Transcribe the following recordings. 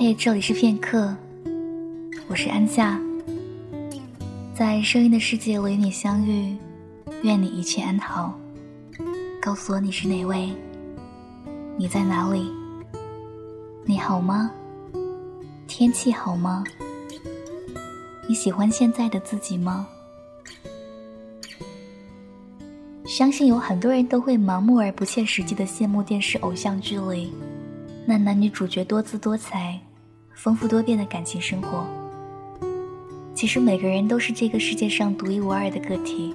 嘿，这里是片刻，我是安夏，在声音的世界里与你相遇，愿你一切安好。告诉我你是哪位？你在哪里？你好吗？天气好吗？你喜欢现在的自己吗？相信有很多人都会盲目而不切实际的羡慕电视偶像剧里那男女主角多姿多彩、丰富多变的感情生活。其实每个人都是这个世界上独一无二的个体，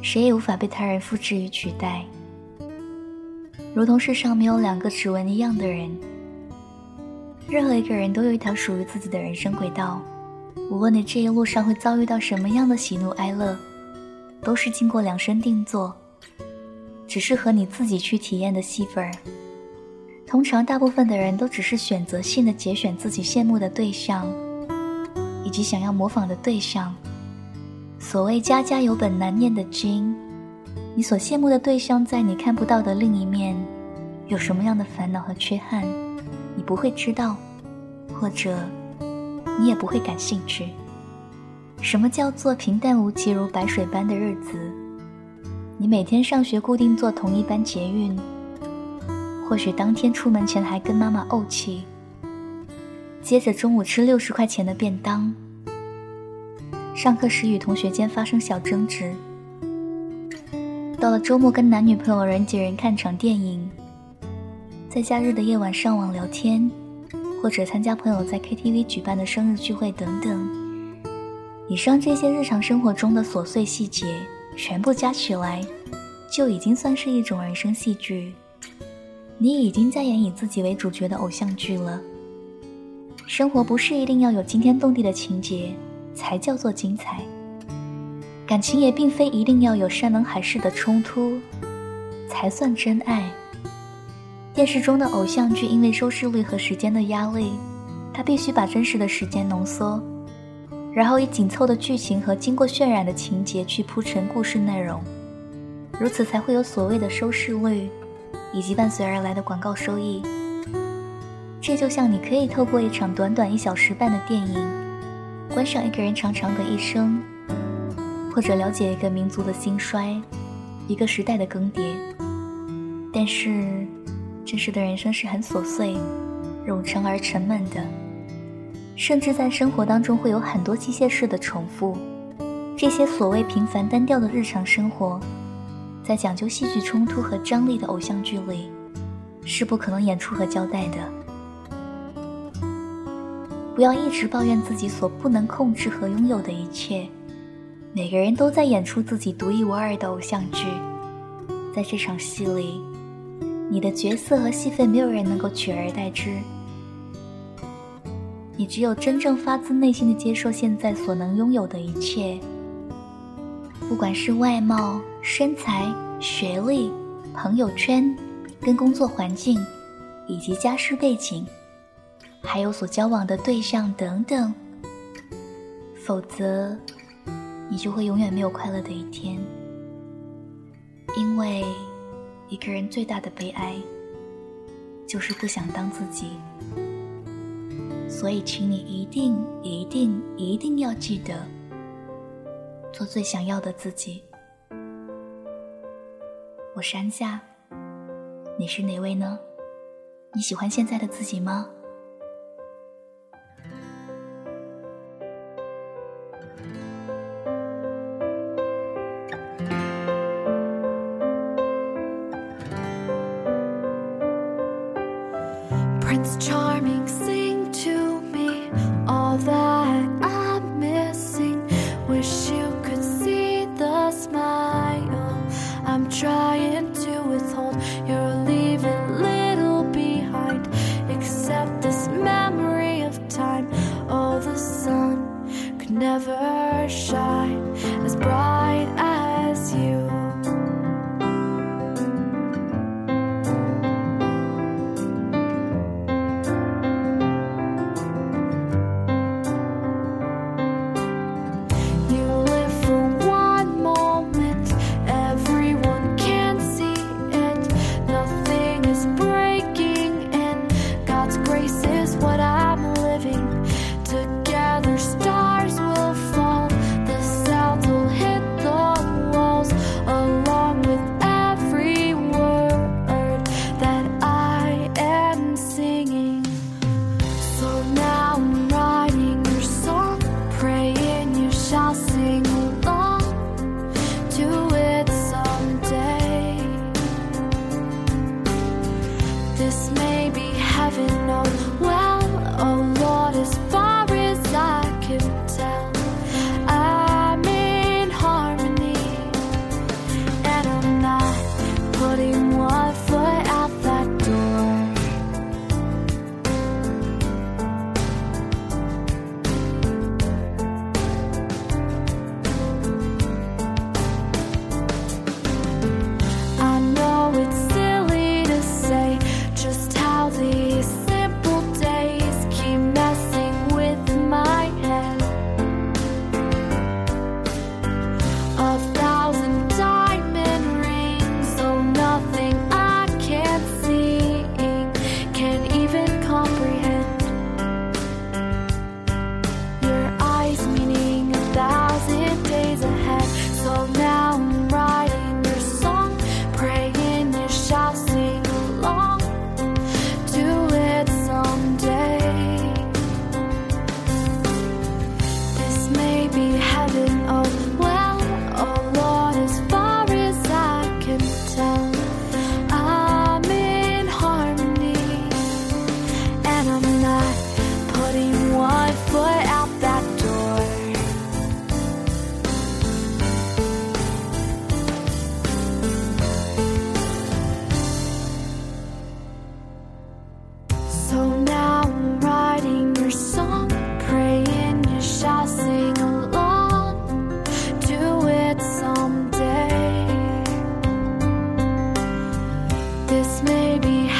谁也无法被他人复制与取代。如同世上没有两个指纹一样的人，任何一个人都有一条属于自己的人生轨道。无论你这一路上会遭遇到什么样的喜怒哀乐。都是经过量身定做，只适合你自己去体验的戏份儿。通常，大部分的人都只是选择性的节选自己羡慕的对象，以及想要模仿的对象。所谓家家有本难念的经，你所羡慕的对象，在你看不到的另一面，有什么样的烦恼和缺憾，你不会知道，或者你也不会感兴趣。什么叫做平淡无奇如白水般的日子？你每天上学固定坐同一班捷运，或许当天出门前还跟妈妈怄气。接着中午吃六十块钱的便当，上课时与同学间发生小争执。到了周末跟男女朋友人挤人看场电影，在假日的夜晚上网聊天，或者参加朋友在 KTV 举办的生日聚会等等。以上这些日常生活中的琐碎细节，全部加起来，就已经算是一种人生戏剧。你已经在演以自己为主角的偶像剧了。生活不是一定要有惊天动地的情节才叫做精彩，感情也并非一定要有山盟海誓的冲突才算真爱。电视中的偶像剧因为收视率和时间的压力，它必须把真实的时间浓缩。然后以紧凑的剧情和经过渲染的情节去铺陈故事内容，如此才会有所谓的收视率，以及伴随而来的广告收益。这就像你可以透过一场短短一小时半的电影，观赏一个人长长的一生，或者了解一个民族的兴衰，一个时代的更迭。但是，真实的人生是很琐碎、冗长而沉闷的。甚至在生活当中会有很多机械式的重复，这些所谓平凡单调的日常生活，在讲究戏剧冲突和张力的偶像剧里，是不可能演出和交代的。不要一直抱怨自己所不能控制和拥有的一切，每个人都在演出自己独一无二的偶像剧，在这场戏里，你的角色和戏份没有人能够取而代之。你只有真正发自内心的接受现在所能拥有的一切，不管是外貌、身材、学历、朋友圈、跟工作环境，以及家世背景，还有所交往的对象等等，否则，你就会永远没有快乐的一天。因为，一个人最大的悲哀，就是不想当自己。所以，请你一定、一定、一定要记得，做最想要的自己。山下，你是哪位呢？你喜欢现在的自己吗？Prince Charming。haven't all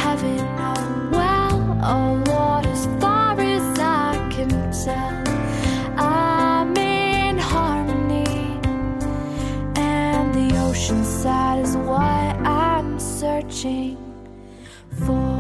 heaven? Well, oh Lord, as far as I can tell, I'm in harmony, and the ocean side is what I'm searching for.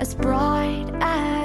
as bright as